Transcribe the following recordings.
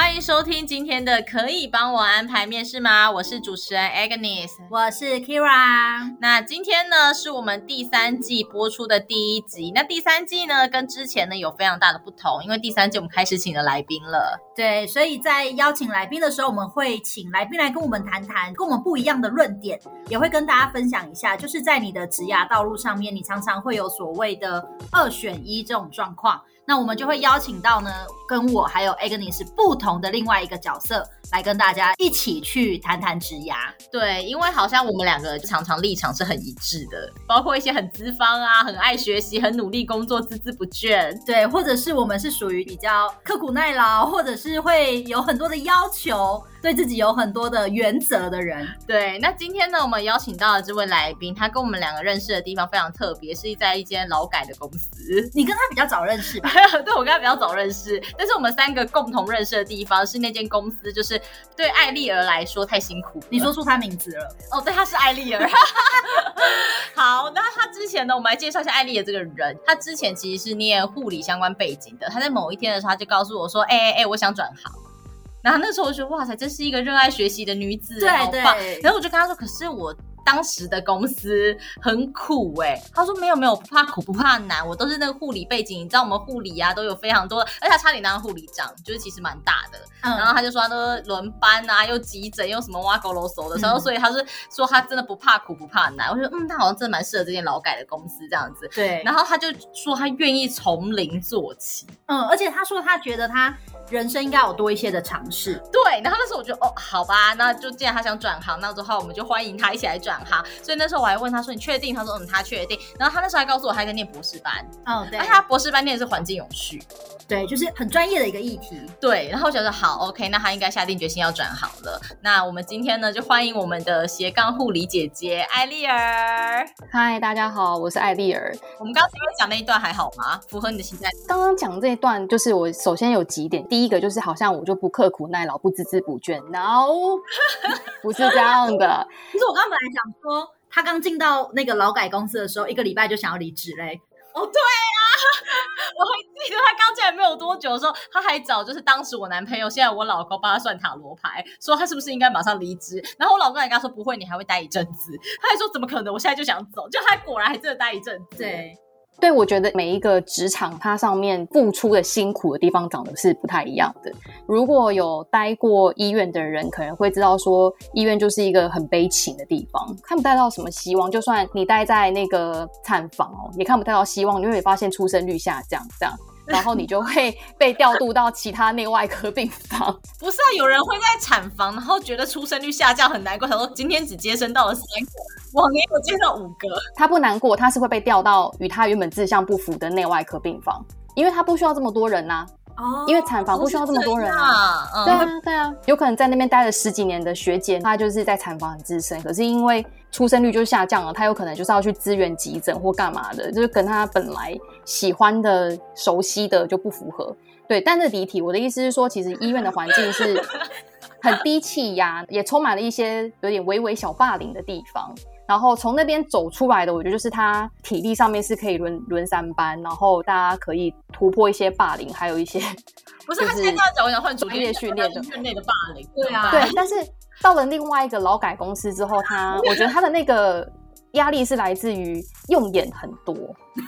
欢迎收听今天的，可以帮我安排面试吗？我是主持人 Agnes，我是 Kira。那今天呢，是我们第三季播出的第一集。那第三季呢，跟之前呢有非常大的不同，因为第三季我们开始请了来宾了。对，所以在邀请来宾的时候，我们会请来宾来跟我们谈谈，跟我们不一样的论点，也会跟大家分享一下，就是在你的职涯道路上面，你常常会有所谓的二选一这种状况。那我们就会邀请到呢，跟我还有 Agnes 不同的另外一个角色，来跟大家一起去谈谈职涯。对，因为好像我们两个常常立场是很一致的，包括一些很资方啊，很爱学习，很努力工作，孜孜不倦。对，或者是我们是属于比较刻苦耐劳，或者是会有很多的要求。对自己有很多的原则的人，对。那今天呢，我们邀请到的这位来宾，他跟我们两个认识的地方非常特别，是在一间劳改的公司。你跟他比较早认识吧？对，我跟他比较早认识，但是我们三个共同认识的地方是那间公司，就是对艾丽儿来说太辛苦。你说出她名字了？哦，对，她是艾丽儿。好，那她之前呢，我们来介绍一下艾丽儿这个人。她之前其实是念护理相关背景的，她在某一天的时候，她就告诉我说：“哎哎哎，我想转行。”然后那时候我就觉得哇塞，真是一个热爱学习的女子，对好棒。对。然后我就跟她说，可是我当时的公司很苦哎、欸。他说没有没有，不怕苦不怕难，我都是那个护理背景，你知道我们护理啊都有非常多，而且他差点当护理长，就是其实蛮大的。嗯。然后他就说他都轮班啊，又急诊又什么挖狗啰嗦的，然后所以他是说他真的不怕苦不怕难。我就说嗯，他好像真的蛮适合这间劳改的公司这样子。对。然后他就说他愿意从零做起。嗯，而且他说他觉得他。人生应该有多一些的尝试，对。然后那时候我就哦，好吧，那就既然他想转行，那之后我们就欢迎他一起来转行。所以那时候我还问他说：“你确定？”他说：“嗯，他确定。”然后他那时候还告诉我，他在念博士班。哦，对。而且他博士班念的是环境永续，对，就是很专业的一个议题。对。然后我觉得好，OK，那他应该下定决心要转行了。那我们今天呢，就欢迎我们的斜杠护理姐姐艾丽儿。嗨，大家好，我是艾丽儿。我们刚刚前面讲那一段还好吗？符合你的期待？刚刚讲这一段，就是我首先有几点，第一个就是好像。我就不刻苦耐劳，不孜孜不倦。No，不是这样的。其实我刚刚本来想说，他刚进到那个劳改公司的时候，一个礼拜就想要离职嘞。哦，对啊，我还记得他刚进来没有多久的时候，他还找就是当时我男朋友，现在我老公帮他算塔罗牌，说他是不是应该马上离职。然后我老公还跟他说不会，你还会待一阵子。他还说怎么可能？我现在就想走。就他果然还真的待一阵子。对。对，我觉得每一个职场，它上面付出的辛苦的地方长得是不太一样的。如果有待过医院的人，可能会知道说，医院就是一个很悲情的地方，看不太到什么希望。就算你待在那个产房哦，也看不太到希望，你会发现出生率下降，这样。然后你就会被调度到其他内外科病房。不是啊，有人会在产房，然后觉得出生率下降很难过，他说今天只接生到了三个，往年我接到五个。他不难过，他是会被调到与他原本志向不符的内外科病房，因为他不需要这么多人呐、啊。哦，因为产房不需要这么多人啊。哦、对啊，对啊，有可能在那边待了十几年的学姐，她就是在产房很资深，可是因为出生率就下降了，她有可能就是要去支援急诊或干嘛的，就是跟她本来喜欢的、熟悉的就不符合。对，但是离题，我的意思是说，其实医院的环境是 很低气压，也充满了一些有点微微小霸凌的地方。然后从那边走出来的，我觉得就是他体力上面是可以轮 轮三班，然后大家可以突破一些霸凌，还有一些 不是他现在讲我想换专业训练的院内的霸凌，对啊，对。但是到了另外一个劳改公司之后，他 我觉得他的那个压力是来自于用眼很多，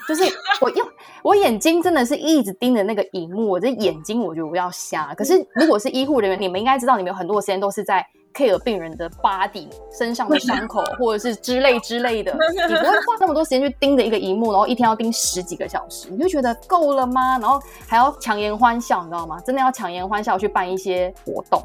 就是我用我眼睛真的是一直盯着那个荧幕，我这眼睛我觉得我要瞎。可是如果是医护人员，你们应该知道，你们有很多时间都是在 care 病人的 body 身上的伤口，或者是之类之类的，你不会花那么多时间去盯着一个荧幕，然后一天要盯十几个小时，你就觉得够了吗？然后还要强颜欢笑，你知道吗？真的要强颜欢笑去办一些活动。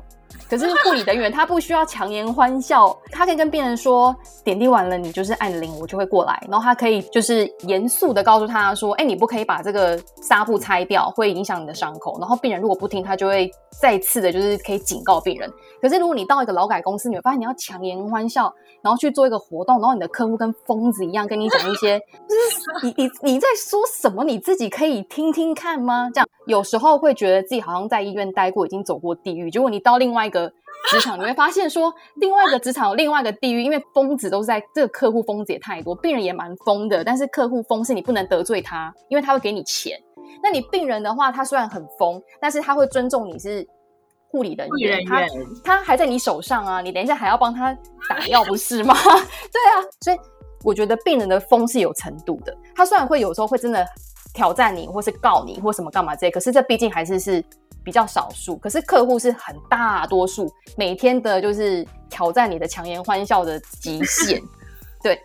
可是护理人员他不需要强颜欢笑，他可以跟病人说，点滴完了，你就是按铃，我就会过来。然后他可以就是严肃的告诉他说，哎，你不可以把这个纱布拆掉，会影响你的伤口。然后病人如果不听，他就会再次的就是可以警告病人。可是如果你到一个劳改公司，你会发现你要强颜欢笑，然后去做一个活动，然后你的客户跟疯子一样跟你讲一些，就是你你你在说什么？你自己可以听听看吗？这样有时候会觉得自己好像在医院待过，已经走过地狱。结果你到另外一个职场，你会发现说，另外一个职场有另外一个地狱，因为疯子都是在这个客户疯子也太多，病人也蛮疯的，但是客户疯是你不能得罪他，因为他会给你钱。那你病人的话，他虽然很疯，但是他会尊重你是。护理人员，他他还在你手上啊，你等一下还要帮他打药，不是吗？对啊，所以我觉得病人的疯是有程度的。他虽然会有时候会真的挑战你，或是告你，或什么干嘛这些，可是这毕竟还是是比较少数。可是客户是很大多数，每天的就是挑战你的强颜欢笑的极限。对，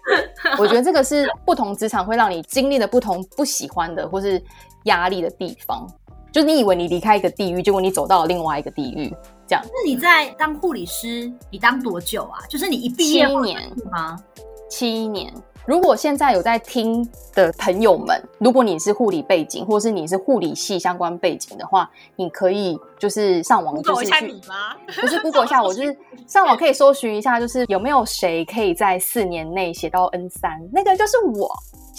我觉得这个是不同职场会让你经历的不同不喜欢的或是压力的地方。就你以为你离开一个地狱，结果你走到了另外一个地狱，这样。那你在当护理师，你当多久啊？就是你一毕业七年吗？七年。如果现在有在听的朋友们，如果你是护理背景，或是你是护理系相关背景的话，你可以就是上网，就是去，不是 Google 一下，我就是上网可以搜寻一下，就是有没有谁可以在四年内写到 N 三，那个就是我。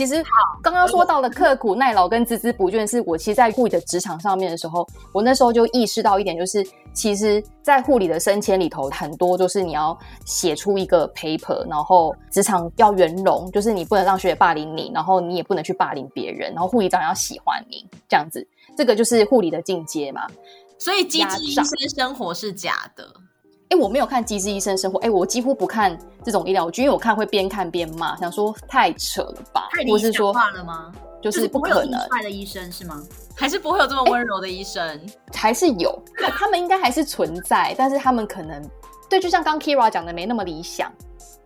其实刚刚说到的刻苦耐劳跟孜孜不倦，是我其实，在护理的职场上面的时候，我那时候就意识到一点，就是其实，在护理的升迁里头，很多就是你要写出一个 paper，然后职场要圆融，就是你不能让学姐霸凌你，然后你也不能去霸凌别人，然后护理长要喜欢你，这样子，这个就是护理的进阶嘛。所以机智医生生活是假的。哎，我没有看《机智医生生活》，哎，我几乎不看这种医疗剧，因为我看会边看边骂，想说太扯了吧？太理想化了吗？就是不可能。坏的医生是吗？还是不会有这么温柔的医生？还是有，他们应该还是存在，但是他们可能对，就像刚 Kira 讲的，没那么理想，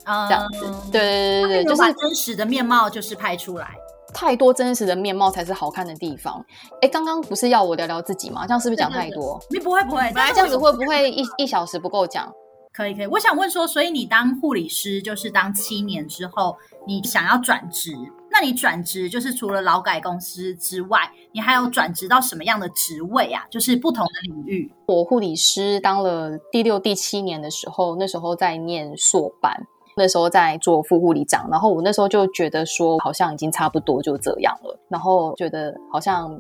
嗯、这样子。对对对对，就是真实的面貌就是拍出来。太多真实的面貌才是好看的地方。哎，刚刚不是要我聊聊自己吗？这样是不是讲太多？你不会不会，那这样子会不会一一小时不够讲？可以可以。我想问说，所以你当护理师就是当七年之后，你想要转职，那你转职就是除了劳改公司之外，你还有转职到什么样的职位啊？就是不同的领域。我护理师当了第六、第七年的时候，那时候在念硕班。那时候在做副护理长，然后我那时候就觉得说，好像已经差不多就这样了，然后觉得好像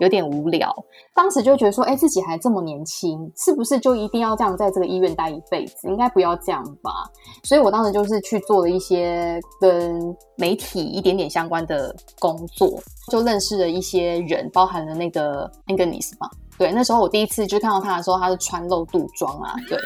有点无聊。当时就觉得说，哎，自己还这么年轻，是不是就一定要这样在这个医院待一辈子？应该不要这样吧。所以我当时就是去做了一些跟媒体一点点相关的工作，就认识了一些人，包含了那个 Agnes 嘛。对，那时候我第一次就看到他的时候，他是穿露肚装啊，对，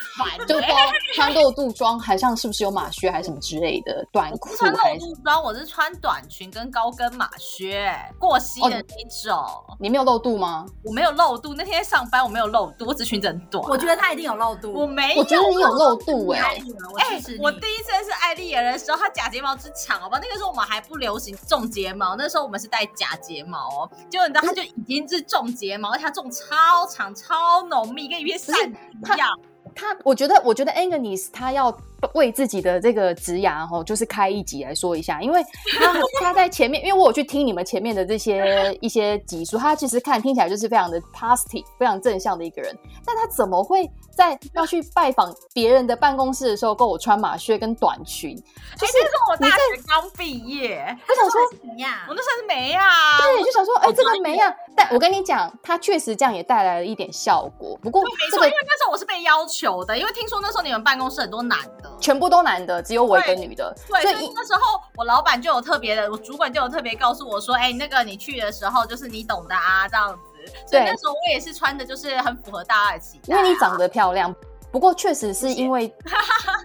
就包穿露肚装，好像是不是有马靴还是什么之类的短裤？穿露肚装，我是穿短裙跟高跟马靴，过膝的那种。哦，你没有露肚吗？我没有露肚，那天上班我没有露肚，我只裙子很短。我觉得他一定有露肚，我没有，我觉得你有露肚哎、欸。哎、欸，我第一次认识艾丽儿的时候，她假睫毛之长，好吧？那个时候我们还不流行种睫毛，那时候我们是戴假睫毛哦。结果你知道，她就已经是种睫毛，而且她种超。超长超浓密，跟一片扇子一样。他，我觉得，我觉得 Agnes 他要为自己的这个职涯哈，就是开一集来说一下，因为他他在前面，因为我有去听你们前面的这些一些集数，他其实看听起来就是非常的 positive，非常正向的一个人，但他怎么会？在要去拜访别人的办公室的时候，跟我穿马靴跟短裙，就是我大学刚毕业，我想说怎么样？我那算是没啊，对，就想说，哎、欸，这个没啊。但我跟你讲，他确实这样也带来了一点效果。不过、这个，没错，因为那时候我是被要求的，因为听说那时候你们办公室很多男的，全部都男的，只有我一个女的。对，所以，那时候我老板就有特别的，我主管就有特别告诉我说，哎、欸，那个你去的时候，就是你懂的啊，这样子。所以那时候我也是穿的，就是很符合大家的期待、啊。因为你长得漂亮。不过确实是因为，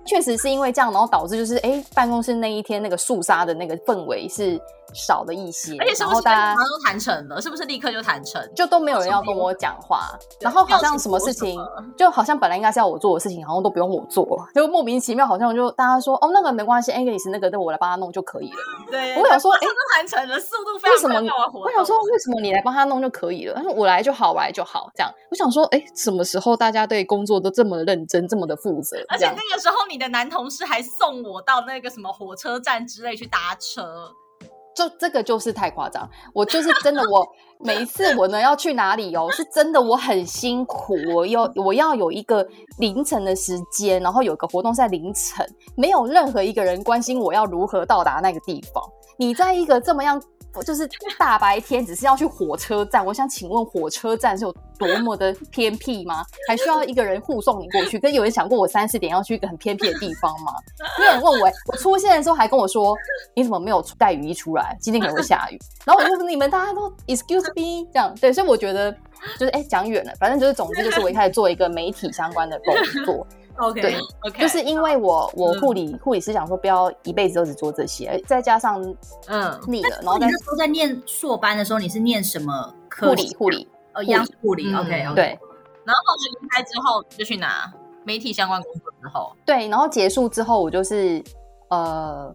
确实是因为这样，然后导致就是哎，办公室那一天那个肃杀的那个氛围是少了一些，而且是不是大家都谈成了？是不是立刻就谈成？就都没有人要跟我讲话，然后好像什么事情，就好像本来应该是要我做的事情，好像都不用我做，就莫名其妙，好像就大家说哦，那个没关系，Agnes 那个等我来帮他弄就可以了。对，我想说，哎，都谈成了，速度非常快。我想说，为什么你来帮他弄就可以了？他说我来就好，我来就好，这样。我想说，哎，什么时候大家对工作都这么认真，这么的负责？而且那个时候，你的男同事还送我到那个什么火车站之类去搭车。就这个就是太夸张，我就是真的，我 每一次我呢要去哪里哦，是真的我很辛苦，我要我要有一个凌晨的时间，然后有个活动在凌晨，没有任何一个人关心我要如何到达那个地方。你在一个这么样。就是大白天只是要去火车站，我想请问火车站是有多么的偏僻吗？还需要一个人护送你过去？跟有人想过我三四点要去一个很偏僻的地方吗？没有人问我，我出现的时候还跟我说，你怎么没有带雨衣出来？今天可能会下雨。然后我就说，你们大家都 excuse me 这样。对，所以我觉得就是哎讲远了，反正就是总之就是我一开始做一个媒体相关的工作。OK，对，OK，就是因为我我护理护、嗯、理师想说不要一辈子都只做这些，再加上嗯腻了，然后你那时候在念硕班的时候，你是念什么科？护理护理呃，一样是护理。OK，对。然后离开之后就去拿媒体相关工作之后，对，然后结束之后我就是呃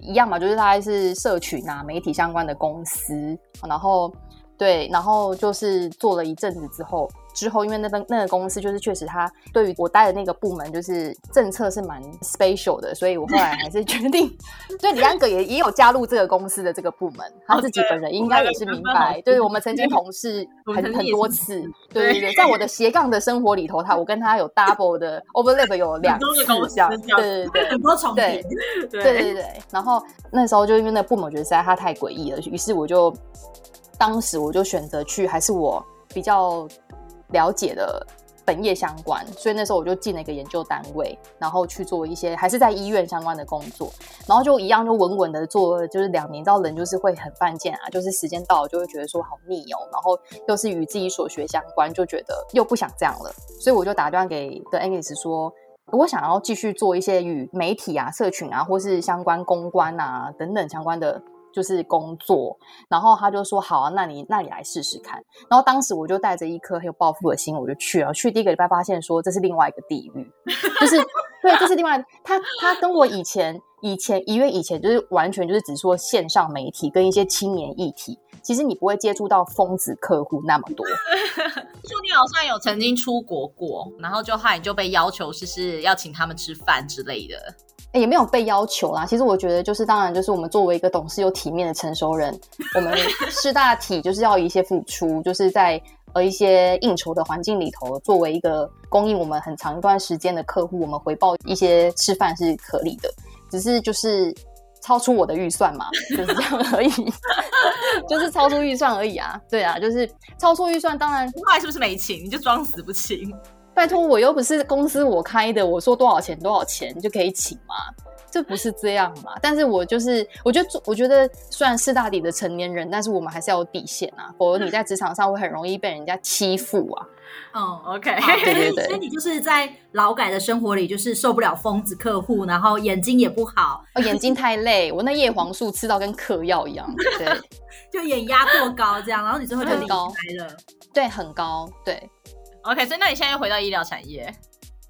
一样嘛，就是大概是社群啊媒体相关的公司，然后对，然后就是做了一阵子之后。之后，因为那个那个公司就是确实，他对于我待的那个部门就是政策是蛮 special 的，所以我后来还是决定，就李安格也也有加入这个公司的这个部门，他自己本人应该也是明白，对，我们曾经同事很很多次，对对对，在我的斜杠的生活里头，他我跟他有 double 的 overlap 有两次这样，对对对，很多重叠，对对对对，然后那时候就因为那个部门我觉得实在他太诡异了，于是我就当时我就选择去，还是我比较。了解的本业相关，所以那时候我就进了一个研究单位，然后去做一些还是在医院相关的工作，然后就一样就稳稳的做，就是两年，到人就是会很犯贱啊，就是时间到了就会觉得说好腻哦，然后又是与自己所学相关，就觉得又不想这样了，所以我就打断给的 Agnes 说，我想要继续做一些与媒体啊、社群啊，或是相关公关啊等等相关的。就是工作，然后他就说好啊，那你那你来试试看。然后当时我就带着一颗很有抱负的心，我就去了。去第一个礼拜发现说这是另外一个地狱，就是对，这是另外他他跟我以前以前一月以前就是完全就是只说线上媒体跟一些青年议题，其实你不会接触到疯子客户那么多。就你好像有曾经出国过，然后就害你就被要求是是要请他们吃饭之类的。也没有被要求啦。其实我觉得，就是当然，就是我们作为一个懂事又体面的成熟人，我们 识大体就是要一些付出，就是在呃一些应酬的环境里头，作为一个供应我们很长一段时间的客户，我们回报一些吃饭是可以的。只是就是超出我的预算嘛，就是这样而已，就是超出预算而已啊。对啊，就是超出预算，当然后来是不是没请？你就装死不请？拜托，我又不是公司我开的，我说多少钱多少钱就可以请吗？这不是这样嘛？但是我就是，我觉得，我觉得虽然是大底的成年人，但是我们还是要有底线啊，否则你在职场上会很容易被人家欺负啊。嗯、oh，OK，对对对，所以你就是在劳改的生活里，就是受不了疯子客户，然后眼睛也不好，哦，眼睛太累，我那叶黄素吃到跟嗑药一样，对，就眼压过高这样，然后你最后就离开了，对，很高，对。OK，所以那你现在又回到医疗产业？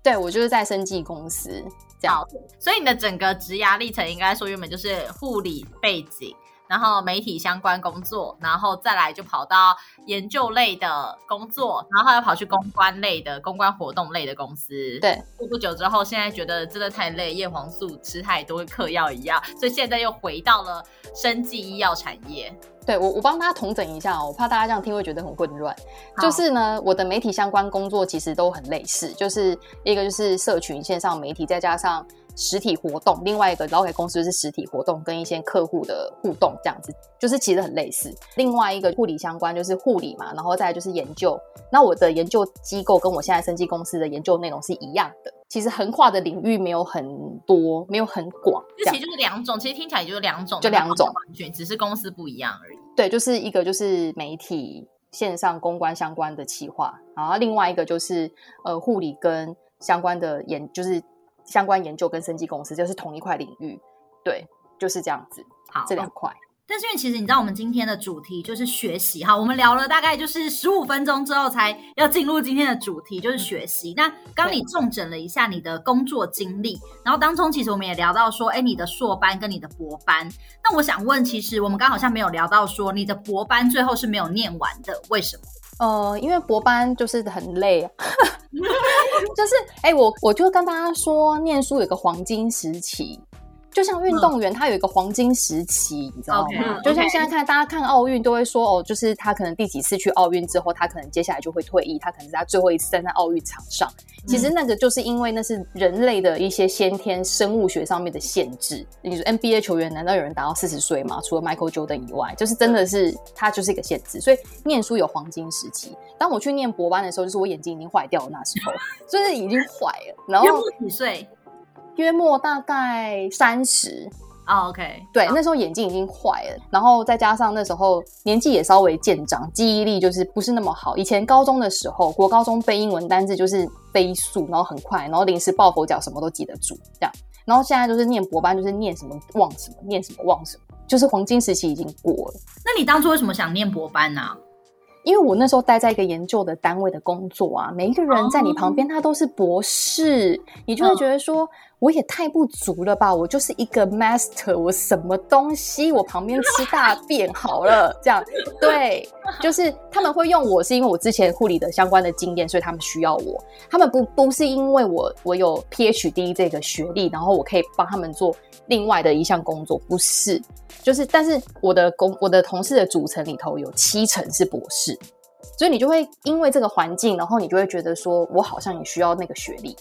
对，我就是在生技公司这样。所以你的整个职涯历程应该说原本就是护理背景，然后媒体相关工作，然后再来就跑到研究类的工作，然后又跑去公关类的公关活动类的公司。对，过不久之后，现在觉得真的太累，叶黄素吃太多，跟嗑药一样，所以现在又回到了生技医药产业。对，我，我帮大家统整一下哦，我怕大家这样听会觉得很混乱。就是呢，我的媒体相关工作其实都很类似，就是一个就是社群线上媒体，再加上实体活动，另外一个劳改公司就是实体活动跟一些客户的互动这样子，就是其实很类似。另外一个护理相关就是护理嘛，然后再来就是研究。那我的研究机构跟我现在生技公司的研究内容是一样的。其实横跨的领域没有很多，没有很广，这其实就是两种，其实听起来也就是两种，就两种，只是公司不一样而已。对，就是一个就是媒体线上公关相关的企划，然后另外一个就是呃护理跟相关的研，就是相关研究跟生技公司，就是同一块领域。对，就是这样子。好，这两块。但是因为其实你知道，我们今天的主题就是学习哈。我们聊了大概就是十五分钟之后，才要进入今天的主题，就是学习。那刚你重整了一下你的工作经历，然后当中其实我们也聊到说，哎，你的硕班跟你的博班。那我想问，其实我们刚好像没有聊到说，你的博班最后是没有念完的，为什么？呃，因为博班就是很累，就是哎，我我就跟大家说，念书有个黄金时期。就像运动员，他有一个黄金时期，嗯、你知道吗？Okay. 就像现在看大家看奥运，都会说哦，就是他可能第几次去奥运之后，他可能接下来就会退役，他可能是他最后一次站在奥运场上。其实那个就是因为那是人类的一些先天生物学上面的限制。你说 NBA 球员难道有人达到四十岁吗？除了 Michael Jordan 以外，就是真的是他就是一个限制。所以念书有黄金时期。当我去念博班的时候，就是我眼睛已经坏掉了那时候，就是已经坏了。然后几岁？约莫大概三十啊，OK，对，那时候眼睛已经坏了，然后再加上那时候年纪也稍微渐长，记忆力就是不是那么好。以前高中的时候，国高中背英文单字就是飞速，然后很快，然后临时抱佛脚什么都记得住这样。然后现在就是念博班，就是念什么忘什么，念什么忘什么，就是黄金时期已经过了。那你当初为什么想念博班呢？因为我那时候待在一个研究的单位的工作啊，每一个人在你旁边，他都是博士，你就会觉得说。我也太不足了吧！我就是一个 master，我什么东西？我旁边吃大便好了，这样对，就是他们会用我是因为我之前护理的相关的经验，所以他们需要我。他们不不是因为我我有 PhD 这个学历，然后我可以帮他们做另外的一项工作，不是，就是但是我的工我的同事的组成里头有七成是博士，所以你就会因为这个环境，然后你就会觉得说我好像也需要那个学历。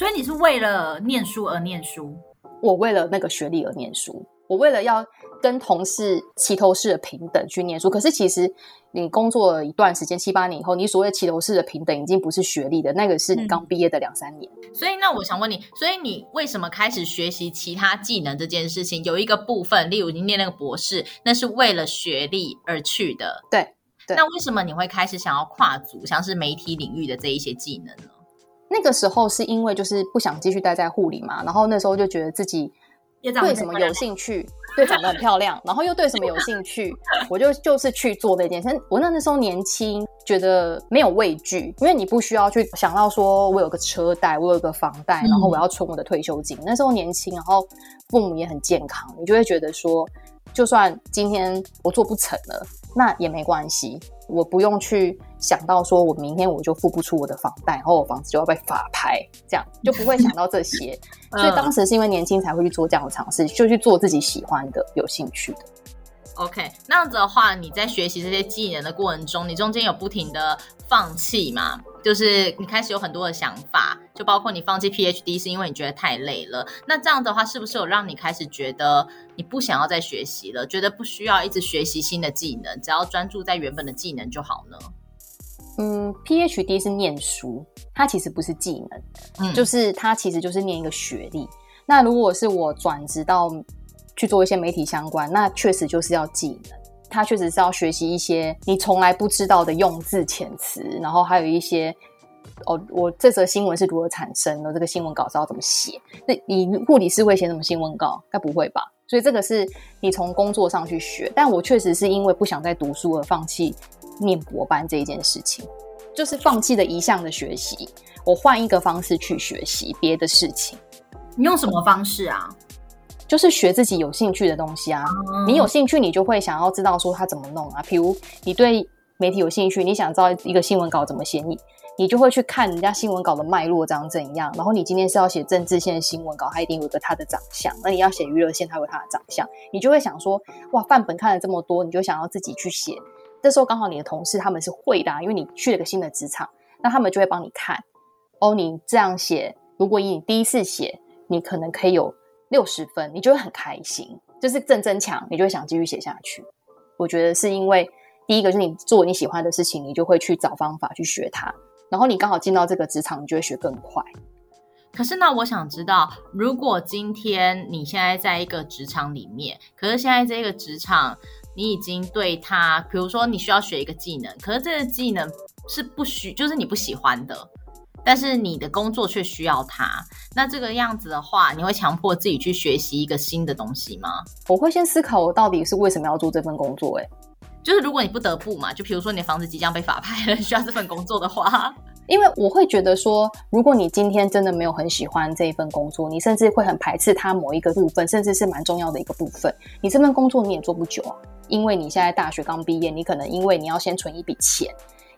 所以你是为了念书而念书？我为了那个学历而念书，我为了要跟同事齐头式的平等去念书。可是其实你工作了一段时间，七八年以后，你所谓齐头式的平等已经不是学历的，那个是你刚毕业的两三年。嗯。所以那我想问你，所以你为什么开始学习其他技能这件事情？有一个部分，例如你念那个博士，那是为了学历而去的。对，对。那为什么你会开始想要跨足，像是媒体领域的这一些技能呢？那个时候是因为就是不想继续待在护理嘛，然后那时候就觉得自己对什么有兴趣，对长得很漂亮，然后又对什么有兴趣，我就就是去做那件事。我那那时候年轻，觉得没有畏惧，因为你不需要去想到说我有个车贷，我有个房贷，然后我要存我的退休金。嗯、那时候年轻，然后父母也很健康，你就会觉得说，就算今天我做不成了，那也没关系。我不用去想到说，我明天我就付不出我的房贷，然后我房子就要被法拍，这样就不会想到这些。所以当时是因为年轻才会去做这样的尝试，就去做自己喜欢的、有兴趣的。OK，那样子的话，你在学习这些技能的过程中，你中间有不停的放弃吗？就是你开始有很多的想法，就包括你放弃 PhD 是因为你觉得太累了。那这样的话，是不是有让你开始觉得你不想要再学习了？觉得不需要一直学习新的技能，只要专注在原本的技能就好呢？嗯，PhD 是念书，它其实不是技能，嗯，就是它其实就是念一个学历。那如果是我转职到去做一些媒体相关，那确实就是要技能。它确实是要学习一些你从来不知道的用字遣词，然后还有一些哦，我这则新闻是如何产生的？这个新闻稿是要怎么写？那你护理师会写什么新闻稿？该不会吧？所以这个是你从工作上去学。但我确实是因为不想再读书而放弃念博班这一件事情，就是放弃了一项的学习，我换一个方式去学习别的事情。你用什么方式啊？就是学自己有兴趣的东西啊，你有兴趣，你就会想要知道说他怎么弄啊。比如你对媒体有兴趣，你想知道一个新闻稿怎么写，你你就会去看人家新闻稿的脉络长怎样。然后你今天是要写政治线的新闻稿，它一定有一个它的长相。那你要写娱乐线，它有它的长相。你就会想说，哇，范本看了这么多，你就想要自己去写。这时候刚好你的同事他们是会的啊，因为你去了个新的职场，那他们就会帮你看。哦，你这样写，如果以你第一次写，你可能可以有。六十分，你就会很开心，就是正增强，你就会想继续写下去。我觉得是因为第一个就是你做你喜欢的事情，你就会去找方法去学它，然后你刚好进到这个职场，你就会学更快。可是那，我想知道，如果今天你现在在一个职场里面，可是现在这个职场你已经对他，比如说你需要学一个技能，可是这个技能是不需，就是你不喜欢的。但是你的工作却需要它。那这个样子的话，你会强迫自己去学习一个新的东西吗？我会先思考我到底是为什么要做这份工作。哎，就是如果你不得不嘛，就比如说你的房子即将被法拍了，需要这份工作的话，因为我会觉得说，如果你今天真的没有很喜欢这一份工作，你甚至会很排斥它某一个部分，甚至是蛮重要的一个部分，你这份工作你也做不久啊。因为你现在大学刚毕业，你可能因为你要先存一笔钱，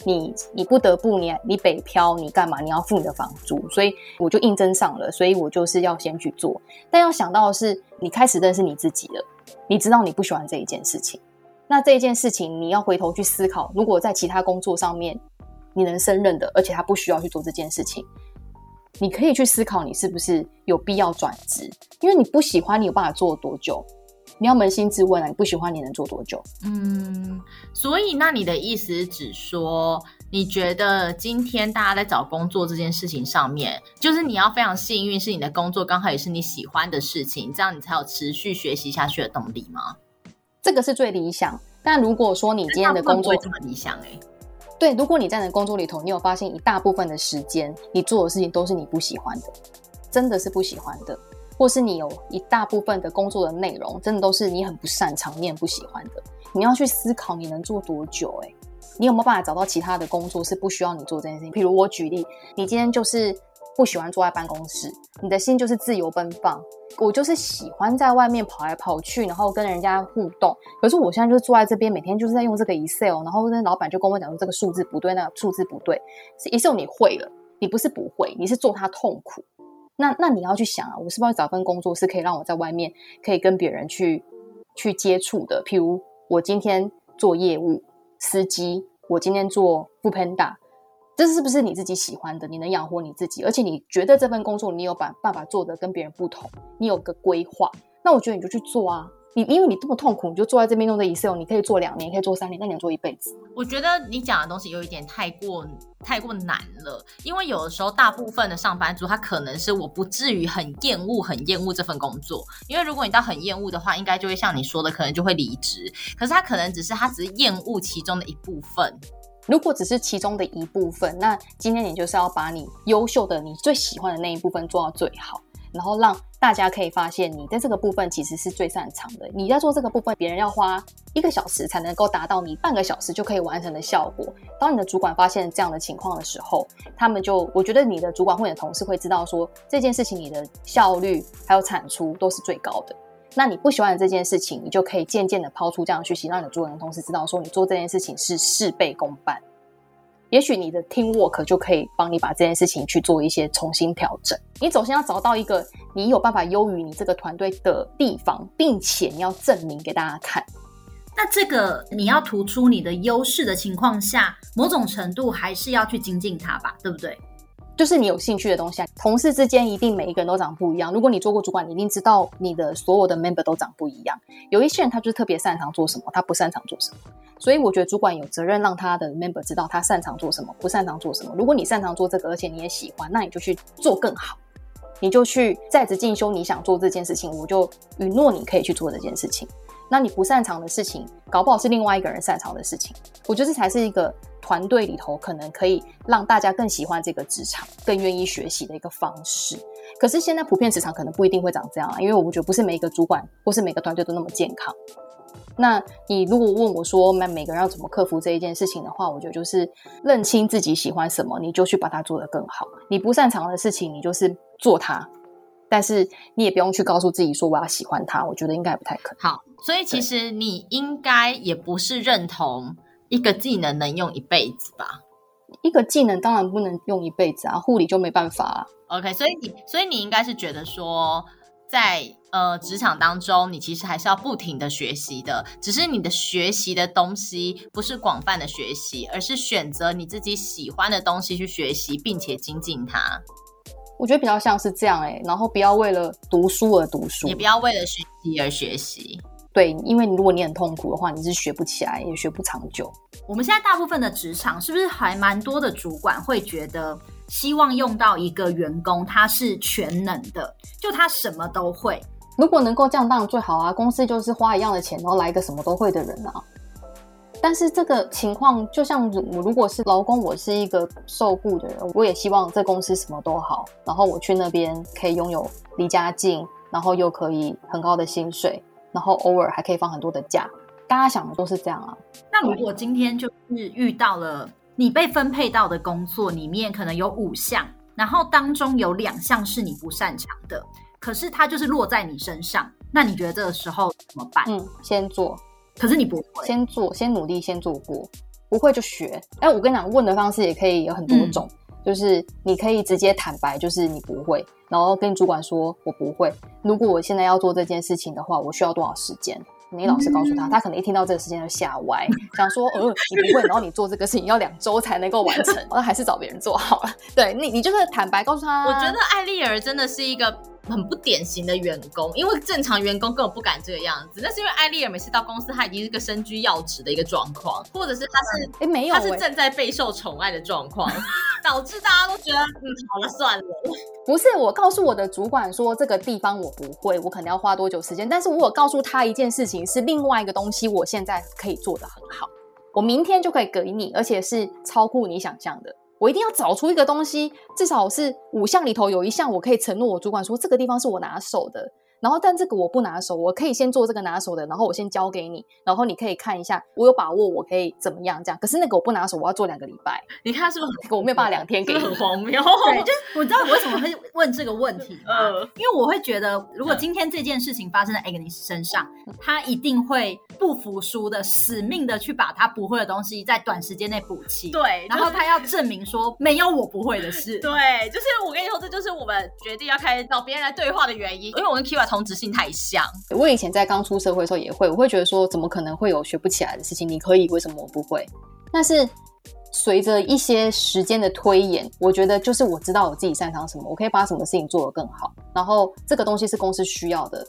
你你不得不你你北漂，你干嘛？你要付你的房租，所以我就应征上了，所以我就是要先去做。但要想到的是，你开始认识你自己了，你知道你不喜欢这一件事情，那这一件事情你要回头去思考，如果在其他工作上面你能胜任的，而且他不需要去做这件事情，你可以去思考你是不是有必要转职，因为你不喜欢，你有办法做多久？你要扪心自问啊，你不喜欢你能做多久？嗯，所以那你的意思只说，你觉得今天大家在找工作这件事情上面，就是你要非常幸运，是你的工作刚好也是你喜欢的事情，这样你才有持续学习下去的动力吗？这个是最理想。但如果说你今天的工作这么理想，欸，对，如果你在你的工作里头，你有发现一大部分的时间，你做的事情都是你不喜欢的，真的是不喜欢的。或是你有一大部分的工作的内容，真的都是你很不擅长、你很不喜欢的。你要去思考你能做多久？欸，你有没有办法找到其他的工作是不需要你做这件事情？譬如我举例，你今天就是不喜欢坐在办公室，你的心就是自由奔放。我就是喜欢在外面跑来跑去，然后跟人家互动。可是我现在就是坐在这边，每天就是在用这个 Excel，然后那老板就跟我讲说这个数字不对，那个数字不对。是 Excel 你会了，你不是不会，你是做它痛苦。那那你要去想啊，我是不是要找份工作是可以让我在外面可以跟别人去去接触的？譬如我今天做业务司机，我今天做 foodpanda，这是不是你自己喜欢的？你能养活你自己，而且你觉得这份工作你有办办法做得跟别人不同，你有个规划，那我觉得你就去做啊。你因为你这么痛苦，你就坐在这边弄这 Excel，你可以做两年，可以做三年，那你能做一辈子。我觉得你讲的东西有一点太过太过难了，因为有的时候大部分的上班族他可能是我不至于很厌恶很厌恶这份工作，因为如果你到很厌恶的话，应该就会像你说的，可能就会离职。可是他可能只是他只是厌恶其中的一部分。如果只是其中的一部分，那今天你就是要把你优秀的、你最喜欢的那一部分做到最好。然后让大家可以发现，你在这个部分其实是最擅长的。你在做这个部分，别人要花一个小时才能够达到你半个小时就可以完成的效果。当你的主管发现这样的情况的时候，他们就，我觉得你的主管或者同事会知道说，这件事情你的效率还有产出都是最高的。那你不喜欢的这件事情，你就可以渐渐的抛出这样的讯息，让你的主管同事知道说，你做这件事情是事倍功半。也许你的 teamwork 就可以帮你把这件事情去做一些重新调整。你首先要找到一个你有办法优于你这个团队的地方，并且你要证明给大家看。那这个你要突出你的优势的情况下，某种程度还是要去精进它吧，对不对？就是你有兴趣的东西，同事之间一定每一个人都长不一样。如果你做过主管，你一定知道你的所有的 member 都长不一样。有一些人他就是特别擅长做什么，他不擅长做什么。所以我觉得主管有责任让他的 member 知道他擅长做什么，不擅长做什么。如果你擅长做这个，而且你也喜欢，那你就去做更好，你就去在职进修。你想做这件事情，我就允诺你可以去做这件事情。那你不擅长的事情，搞不好是另外一个人擅长的事情。我觉得这才是一个团队里头可能可以让大家更喜欢这个职场，更愿意学习的一个方式。可是现在普遍职场可能不一定会长这样啊，因为我觉得不是每一个主管或是每个团队都那么健康。那你如果问我说，每每个人要怎么克服这一件事情的话，我觉得就是认清自己喜欢什么，你就去把它做得更好。你不擅长的事情，你就是做它。但是你也不用去告诉自己说我要喜欢他，我觉得应该不太可能。好，所以其实你应该也不是认同一个技能能用一辈子吧？一个技能当然不能用一辈子啊，护理就没办法啊。OK，所以你所以你应该是觉得说，在呃职场当中，你其实还是要不停的学习的，只是你的学习的东西不是广泛的学习，而是选择你自己喜欢的东西去学习，并且精进它。我觉得比较像是这样哎、欸，然后不要为了读书而读书，也不要为了学习而学习。对，因为如果你很痛苦的话，你是学不起来，也学不长久。我们现在大部分的职场是不是还蛮多的主管会觉得，希望用到一个员工，他是全能的，就他什么都会。如果能够这样，当然最好啊。公司就是花一样的钱，然后来一个什么都会的人啊。但是这个情况，就像我如果是劳工，我是一个受雇的人，我也希望这公司什么都好，然后我去那边可以拥有离家近，然后又可以很高的薪水，然后偶尔还可以放很多的假。大家想的都是这样啊。那如果今天就是遇到了你被分配到的工作里面可能有五项，然后当中有两项是你不擅长的，可是它就是落在你身上，那你觉得这个时候怎么办？嗯，先做。可是你不会，先做，先努力，先做过，不会就学。哎，我跟你讲，问的方式也可以有很多种，嗯、就是你可以直接坦白，就是你不会，然后跟主管说我不会。如果我现在要做这件事情的话，我需要多少时间？你老实告诉他，他可能一听到这个时间就吓歪，想说，呃，你不会，然后你做这个事情要两周才能够完成，那还是找别人做好了。对你，你就是坦白告诉他。我觉得艾丽儿真的是一个。很不典型的员工，因为正常员工根本不敢这个样子。那是因为艾丽尔每次到公司，他已经是个身居要职的一个状况，或者是他是哎没有，他是正在备受宠爱的状况，导致大家都觉得嗯，好了算了。不是我告诉我的主管说这个地方我不会，我可能要花多久时间，但是我有告诉他一件事情是另外一个东西，我现在可以做得很好，我明天就可以给你，而且是超乎你想象的。我一定要找出一个东西，至少是五项里头有一项，我可以承诺我主管说这个地方是我拿手的。然后，但这个我不拿手，我可以先做这个拿手的，然后我先交给你，然后你可以看一下，我有把握，我可以怎么样这样。可是那个我不拿手，我要做两个礼拜。你看是不是很？我没有办法两天给你，很荒谬。对，就是我知道我为什么会问这个问题呃？因为我会觉得，如果今天这件事情发生在 Agnes 身上，他一定会不服输的，死命的去把他不会的东西在短时间内补齐。对，然后他要证明说没有我不会的事。对，就是我跟你说，这就是我们决定要开始找别人来对话的原因，因为我跟 Kira 同质性太像。我以前在刚出社会的时候也会，我会觉得说，怎么可能会有学不起来的事情？你可以，为什么我不会？但是随着一些时间的推演，我觉得就是我知道我自己擅长什么，我可以把什么事情做得更好。然后这个东西是公司需要的，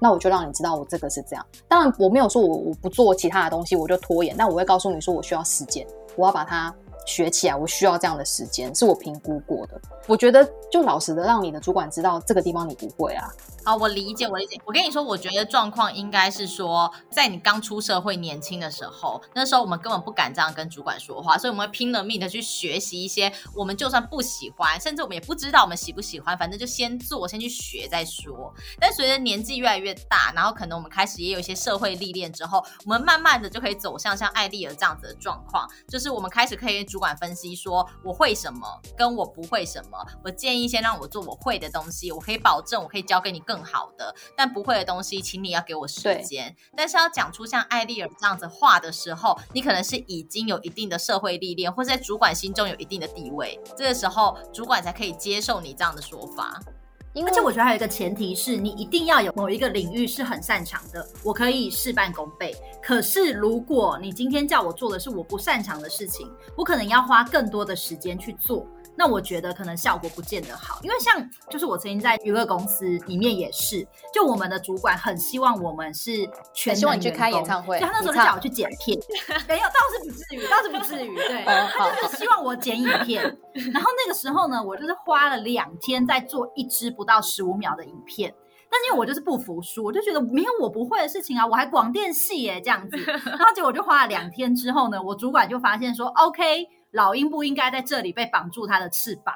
那我就让你知道我这个是这样。当然我没有说我我不做其他的东西，我就拖延，但我会告诉你说我需要时间，我要把它。学起来，我需要这样的时间，是我评估过的。我觉得就老实的让你的主管知道这个地方你不会啊。好，我理解，我理解。我跟你说，我觉得状况应该是说，在你刚出社会、年轻的时候，那时候我们根本不敢这样跟主管说话，所以我们会拼了命的去学习一些我们就算不喜欢，甚至我们也不知道我们喜不喜欢，反正就先做，先去学再说。但随着年纪越来越大，然后可能我们开始也有一些社会历练之后，我们慢慢的就可以走向像艾丽儿这样子的状况，就是我们开始可以。主管分析说我会什么，跟我不会什么。我建议先让我做我会的东西，我可以保证我可以教给你更好的。但不会的东西，请你要给我时间。但是要讲出像艾丽尔这样子话的时候，你可能是已经有一定的社会历练，或者在主管心中有一定的地位，这个时候主管才可以接受你这样的说法。而且我觉得还有一个前提是你一定要有某一个领域是很擅长的，我可以事半功倍。可是如果你今天叫我做的是我不擅长的事情，我可能要花更多的时间去做。那我觉得可能效果不见得好，因为像就是我曾经在娱乐公司里面也是，就我们的主管很希望我们是全能员工，去开演唱会，就他那时候就叫我去剪片，没有，倒是不至于，倒是不至于，对，他就是希望我剪影片。然后那个时候呢，我就是花了两天在做一支不到十五秒的影片，但是因为我就是不服输，我就觉得没有我不会的事情啊，我还广电系耶这样子，然后结果就花了两天之后呢，我主管就发现说，OK。老鹰不应该在这里被绑住它的翅膀。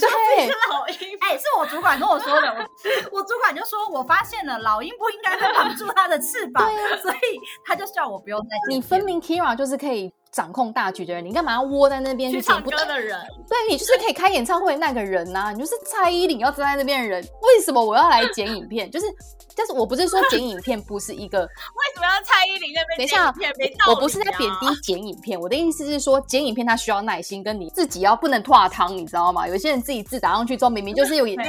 对，老鹰，哎、欸，是我主管跟我说的。我主管就说，我发现了老鹰不应该被绑住它的翅膀，对啊，所以他就叫我不用再。你分明 Kira 就是可以掌控大局的人，你干嘛要窝在那边去唱歌的人？对，你就是可以开演唱会那个人呐、啊，你就是蔡依林要站在那边的人。为什么我要来剪影片？就是。但是我不是说剪影片不是一个，为什么要蔡依林那边？等一下，我不是在贬低剪影片，我的意思是说剪影片它需要耐心，跟你自己要不能脱汤，你知道吗？有些人自己字打上去之后，明明就是有眼，对，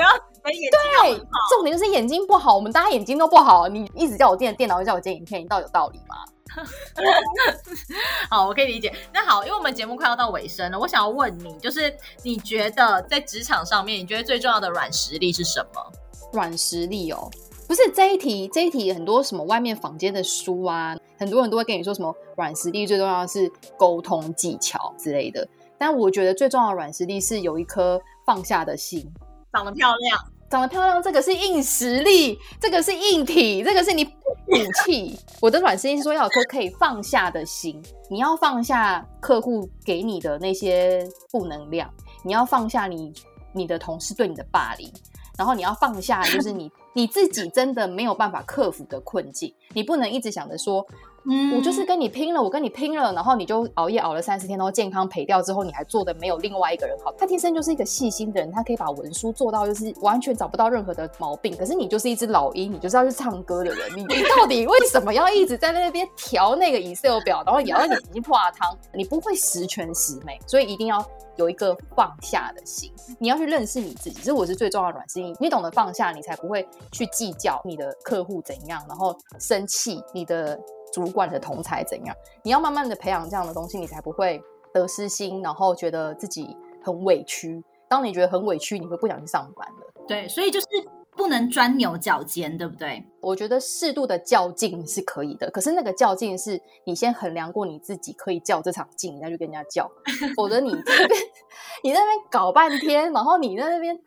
重点就是眼睛不好，我们大家眼睛都不好，你一直叫我电电脑，又叫我剪影片，你到底有道理吗？好，我可以理解。那好，因为我们节目快要到尾声了，我想要问你，就是你觉得在职场上面，你觉得最重要的软实力是什么？软实力哦。不是这一题，这一题很多什么外面坊间的书啊，很多人都会跟你说什么软实力最重要的是沟通技巧之类的。但我觉得最重要的软实力是有一颗放下的心，长得漂亮，长得漂亮，这个是硬实力，这个是硬体，这个是你武器。我的软实力是说要有颗可以放下的心，你要放下客户给你的那些负能量，你要放下你你的同事对你的霸凌，然后你要放下就是你 你自己真的没有办法克服的困境，你不能一直想着说。嗯，我就是跟你拼了，我跟你拼了，然后你就熬夜熬了三十天，然后健康赔掉之后，你还做的没有另外一个人好。他天生就是一个细心的人，他可以把文书做到就是完全找不到任何的毛病。可是你就是一只老鹰，你就是要去唱歌的人，你你到底为什么要一直在那边调那个 Excel 表，然后咬到你眼睛破汤？你不会十全十美，所以一定要有一个放下的心。你要去认识你自己，这我是最重要的软性。你懂得放下，你才不会去计较你的客户怎样，然后生气你的。主管的同才怎样？你要慢慢的培养这样的东西，你才不会得失心，然后觉得自己很委屈。当你觉得很委屈，你会不想去上班了。对，所以就是不能钻牛角尖，对不对？我觉得适度的较劲是可以的，可是那个较劲是你先衡量过你自己可以较这场劲，你再去跟人家较，否则你这边 你在那边搞半天，然后你在那边。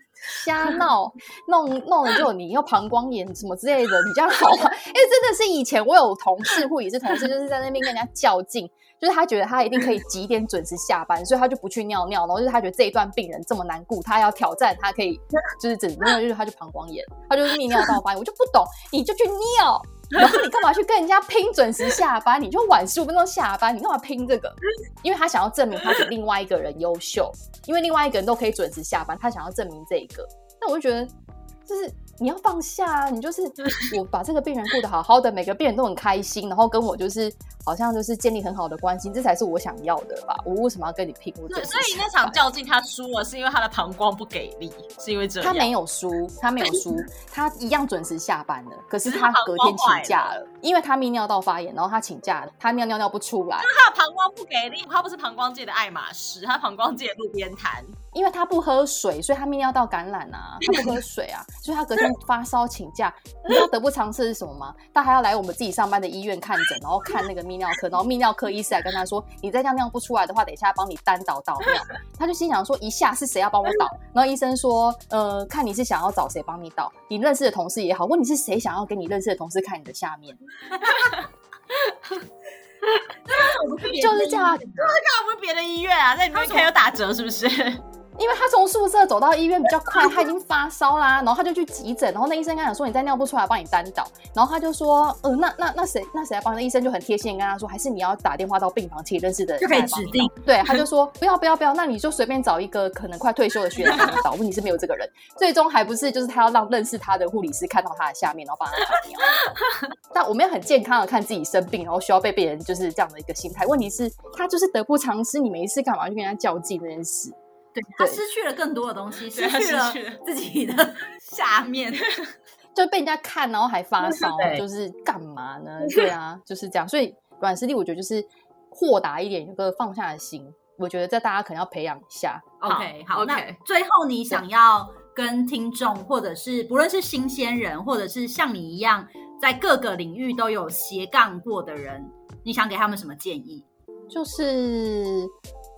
瞎闹，弄弄了就你又膀胱炎什么之类的，你这样好吗？因为真的是以前我有同事，或也是同事，就是在那边跟人家较劲，就是他觉得他一定可以几点准时下班，所以他就不去尿尿，然后就是他觉得这一段病人这么难顾，他要挑战，他可以就是整那就是他就膀胱炎，他就是泌尿道发炎，我就不懂，你就去尿。然后你干嘛去跟人家拼准时下班？你就晚十五分钟下班，你干嘛拼这个？因为他想要证明他比另外一个人优秀，因为另外一个人都可以准时下班，他想要证明这一个。那我就觉得，就是。你要放下啊！你就是 我把这个病人顾得好好的，每个病人都很开心，然后跟我就是好像就是建立很好的关系，这才是我想要的吧？我为什么要跟你拼？对，所以那场较劲他输了，是因为他的膀胱不给力，是因为这样。他没有输，他没有输，他一样准时下班了。可是他隔天请假了，因为他泌尿道发炎，然后他请假了，他尿尿尿不出来。就是他的膀胱不给力，他不是膀胱界的爱马仕，他膀胱界的路边摊。因为他不喝水，所以他泌尿道感染啊。他不喝水啊，所以他隔天发烧请假。你知道得不偿失是什么吗？他还要来我们自己上班的医院看诊，然后看那个泌尿科，然后泌尿科医师来跟他说：“你再这样尿不出来的话，等一下帮你单导导尿。”他就心想说：“一下是谁要帮我导？”然后医生说：“呃，看你是想要找谁帮你导，你认识的同事也好，问你是谁想要给你认识的同事看你的下面。” 就是这样，就是干嘛不是别的医院啊？在里面可以有打折是不是？因为他从宿舍走到医院比较快，他已经发烧啦，然后他就去急诊，然后那医生跟他讲说，你再尿不出来，帮你单导，然后他就说，呃，那那那谁那谁来帮？那医生就很贴心跟他说，还是你要打电话到病房，去认识的人就可以指定。对，他就说不要不要不要，那你就随便找一个可能快退休的学长帮你导。问题是没有这个人，最终还不是就是他要让认识他的护理师看到他的下面，然后帮他打尿。但我们要很健康的看自己生病，然后需要被别人就是这样的一个心态。问题是，他就是得不偿失，你没事干嘛去跟人家较劲这件事？他失去了更多的东西，失去了自己的 下面，就被人家看，然后还发烧，就是 干嘛呢？对啊，就是这样。所以软实力，我觉得就是豁达一点，有个放下的心。我觉得这大家可能要培养一下。OK，好，那最后你想要跟听众，或者是不论是新鲜人，或者是像你一样在各个领域都有斜杠过的人，你想给他们什么建议？就是。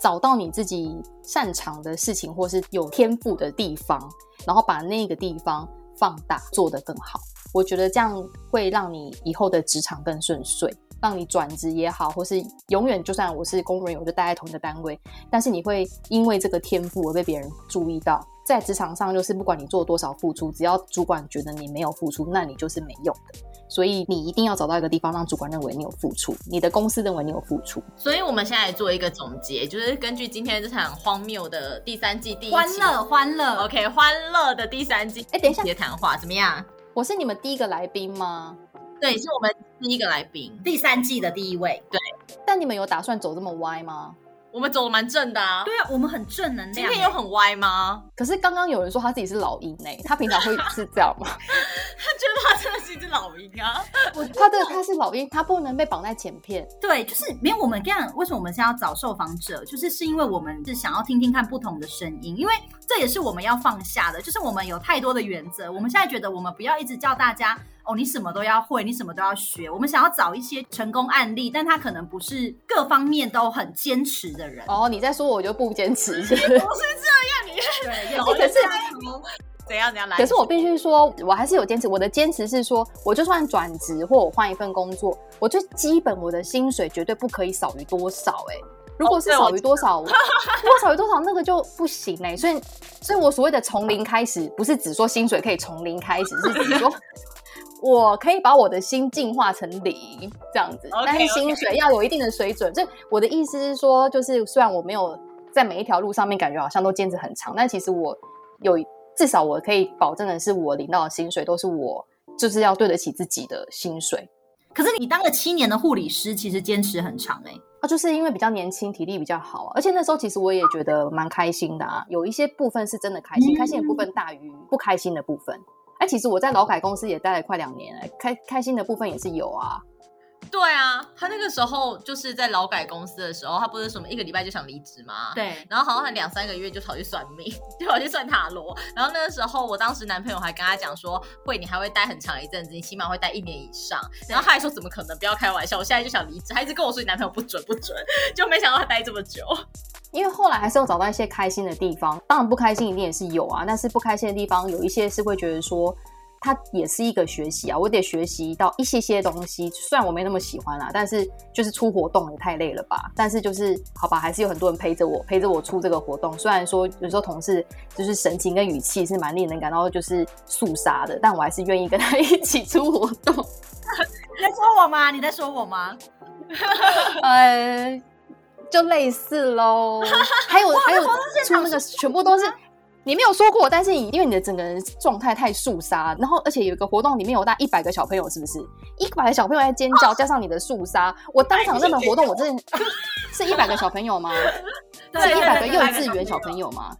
找到你自己擅长的事情，或是有天赋的地方，然后把那个地方放大，做得更好。我觉得这样会让你以后的职场更顺遂，让你转职也好，或是永远就算我是公务员，我就待在同一个单位，但是你会因为这个天赋而被别人注意到。在职场上，就是不管你做多少付出，只要主管觉得你没有付出，那你就是没用的。所以你一定要找到一个地方，让主管认为你有付出，你的公司认为你有付出。所以我们现在做一个总结，就是根据今天这场荒谬的第三季第一，欢乐欢乐，OK，欢乐的第三季。哎，等一下，谈话怎么样？我是你们第一个来宾吗？对，是我们第一个来宾，第三季的第一位。对，但你们有打算走这么歪吗？我们走的蛮正的啊，对啊，我们很正能量。今天有很歪吗？可是刚刚有人说他自己是老鹰呢，他平常会是这样吗？他觉得他真的是一只老鹰啊！我他的他是老鹰，他不能被绑在前片。对，就是没有我们这样。为什么我们现在要找受访者？就是是因为我们是想要听听看不同的声音，因为这也是我们要放下的。就是我们有太多的原则，我们现在觉得我们不要一直叫大家。哦，你什么都要会，你什么都要学。我们想要找一些成功案例，但他可能不是各方面都很坚持的人。哦，你在说我就不坚持，是不是？这样，你对，有可是怎样怎样来？可是我必须说，我还是有坚持。我的坚持是说，我就算转职或我换一份工作，我最基本我的薪水绝对不可以少于多少、欸。哎，如果是少于多少，如果少于多少，那个就不行哎、欸。所以，所以我所谓的从零开始，不是只说薪水可以从零开始，是指说我可以把我的心进化成零这样子。Okay, 但是薪水要有一定的水准。所以我的意思是说，就是虽然我没有在每一条路上面感觉好像都坚持很长，但其实我有。至少我可以保证的是，我领到的薪水都是我就是要对得起自己的薪水。可是你当了七年的护理师，其实坚持很长哎、欸。啊，就是因为比较年轻，体力比较好啊，而且那时候其实我也觉得蛮开心的啊。有一些部分是真的开心，开心的部分大于不开心的部分。哎、其实我在劳改公司也待了快两年了，开开心的部分也是有啊。对啊，他那个时候就是在劳改公司的时候，他不是什么一个礼拜就想离职吗？对，然后好像他两三个月就跑去算命，就跑去算塔罗。然后那个时候，我当时男朋友还跟他讲说：“会，你还会待很长一阵子，你起码会待一年以上。”然后他还说：“怎么可能？不要开玩笑！我现在就想离职。”他一直跟我说：“你男朋友不准不准。”就没想到他待这么久。因为后来还是有找到一些开心的地方，当然不开心一定也是有啊，但是不开心的地方有一些是会觉得说。它也是一个学习啊，我得学习到一些些东西。虽然我没那么喜欢啦，但是就是出活动也太累了吧。但是就是好吧，还是有很多人陪着我，陪着我出这个活动。虽然说有时候同事就是神情跟语气是蛮令人感到就是肃杀的，但我还是愿意跟他 一起出活动。你在说我吗？你在说我吗？呃，就类似喽。还有还有出那个全部都是。你没有说过，但是你因为你的整个人状态太肃杀，然后而且有一个活动里面有大一百个小朋友，是不是？一百个小朋友在尖叫，加上你的肃杀，我当场那个活动，我真的 是一百个小朋友吗？是一百个幼稚园小朋友吗？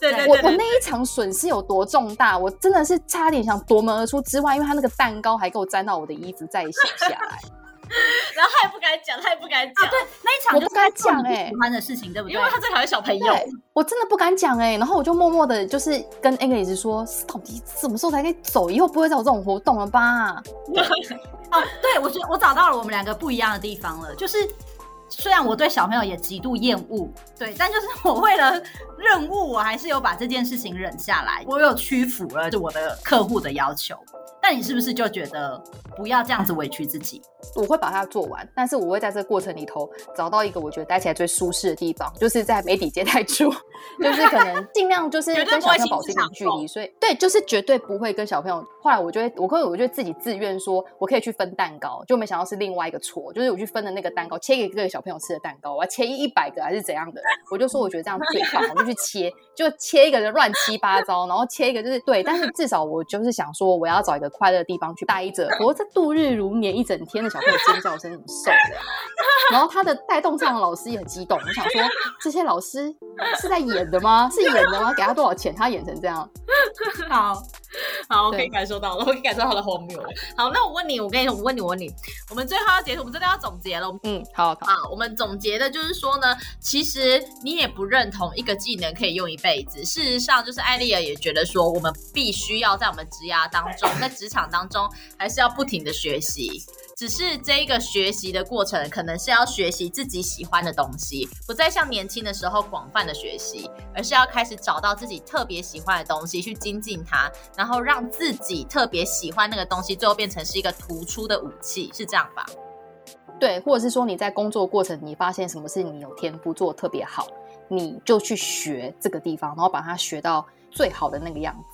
对对，我我那一场损失有多重大，我真的是差点想夺门而出之外，因为他那个蛋糕还给我沾到我的衣服，再也洗下来。然后他也不敢讲，他也不敢讲。啊、对，那一场我不敢讲哎，喜欢的事情，对不对？因为他最讨厌小朋友，我真的不敢讲哎。然后我就默默的，就是跟 English 说，到底什么时候才可以走？以后不会再有这种活动了吧？哦，对，我觉得我找到了我们两个不一样的地方了，就是虽然我对小朋友也极度厌恶，对，但就是我为了任务，我还是有把这件事情忍下来，我有屈服了，就我的客户的要求。但你是不是就觉得不要这样子委屈自己？我会把它做完，但是我会在这个过程里头找到一个我觉得待起来最舒适的地方，就是在媒体接待处，就是可能 尽量就是跟小朋友保持一点距离。所以对，就是绝对不会跟小朋友。后来我就会，我可我就自己自愿说，我可以去分蛋糕，就没想到是另外一个错，就是我去分的那个蛋糕，切给各个小朋友吃的蛋糕，我要切一百个还是怎样的？我就说我觉得这样最棒，我就去切，就切一个就乱七八糟，然后切一个就是对，但是至少我就是想说，我要找一个快乐的地方去待着，我这度日如年一整天的小朋友尖叫声怎么受的？然后他的带动上的老师也很激动，我想说这些老师是在演的吗？是演的吗？给他多少钱？他演成这样？好好，我可以感受到了，我可以感受到他的荒谬。好，那我问你，我跟你说，我问你，我问你，我们最后要结束，我们真的要总结了。嗯，好好，好，我们总结的就是说呢，其实你也不认同一个技能可以用一辈子。事实上，就是艾丽尔也觉得说，我们必须要在我们职涯当中，在职职场当中，还是要不停的学习。只是这一个学习的过程，可能是要学习自己喜欢的东西，不再像年轻的时候广泛的学习，而是要开始找到自己特别喜欢的东西去精进它，然后让自己特别喜欢那个东西，最后变成是一个突出的武器，是这样吧？对，或者是说你在工作过程，你发现什么事你有天赋做特别好，你就去学这个地方，然后把它学到最好的那个样子。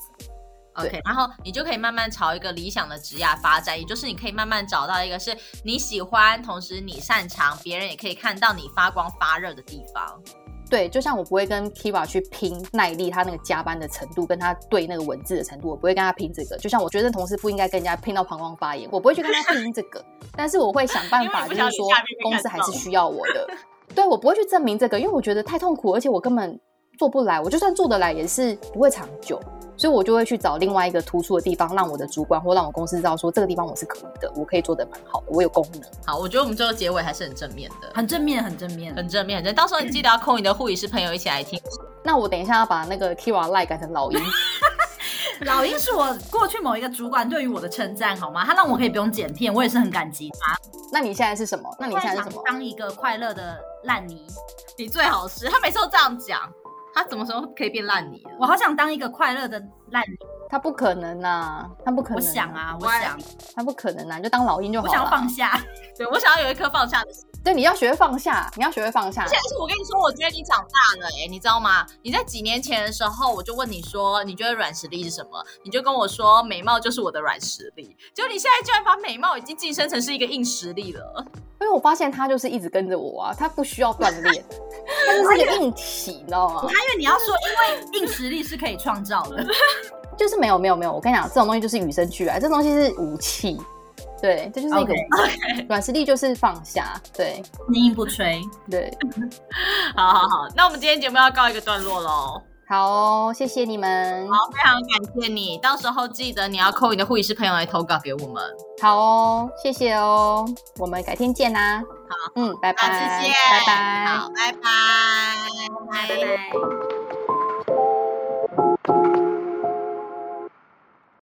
OK，然后你就可以慢慢朝一个理想的职业发展，也就是你可以慢慢找到一个是你喜欢，同时你擅长，别人也可以看到你发光发热的地方。对，就像我不会跟 Kiva 去拼耐力，他那个加班的程度，跟他对那个文字的程度，我不会跟他拼这个。就像我觉得同事不应该跟人家拼到膀胱发炎，我不会去跟他拼这个。但是我会想办法，就是说公司还是需要我的。对，我不会去证明这个，因为我觉得太痛苦，而且我根本做不来。我就算做得来，也是不会长久。所以我就会去找另外一个突出的地方，让我的主管或让我公司知道说，这个地方我是可以的，我可以做的蛮好的，我有功能。好，我觉得我们最后结尾还是很正面的，很正面，很正面，很正面，很正。到时候你记得要 call 你的护理师朋友一起来听。那我等一下要把那个 Kira 赖改成老鹰。老鹰是我过去某一个主管对于我的称赞，好吗？他让我可以不用剪片，我也是很感激他。那你现在是什么？那你现在是什么？当一个快乐的烂泥，你最好是。他每次都这样讲。他什么时候可以变烂泥？我好想当一个快乐的烂泥。他不可能呐，他不可能。我想啊，我想，他不可能呐，就当老鹰就好了。我想要放下，对，我想要有一颗放下的心。对，你要学会放下，你要学会放下。而且是我跟你说，我觉得你长大了哎，你知道吗？你在几年前的时候，我就问你说，你觉得软实力是什么？你就跟我说，美貌就是我的软实力。结果你现在居然把美貌已经晋升成是一个硬实力了。因为我发现他就是一直跟着我啊，他不需要锻炼，他就是一个硬体，你知道吗？他因为你要说，因为硬实力是可以创造的。就是没有没有没有，我跟你讲，这种东西就是与生俱来，这东西是武器，对，这就是一个 软实力，就是放下，对，坚硬不吹，对，好好好，那我们今天节目要告一个段落喽。好哦，谢谢你们，好，非常感谢你，到时候记得你要扣你的护理师朋友来投稿给我们。好哦，谢谢哦，我们改天见啦。好，嗯，拜拜，谢谢，拜拜，好，拜拜，拜拜。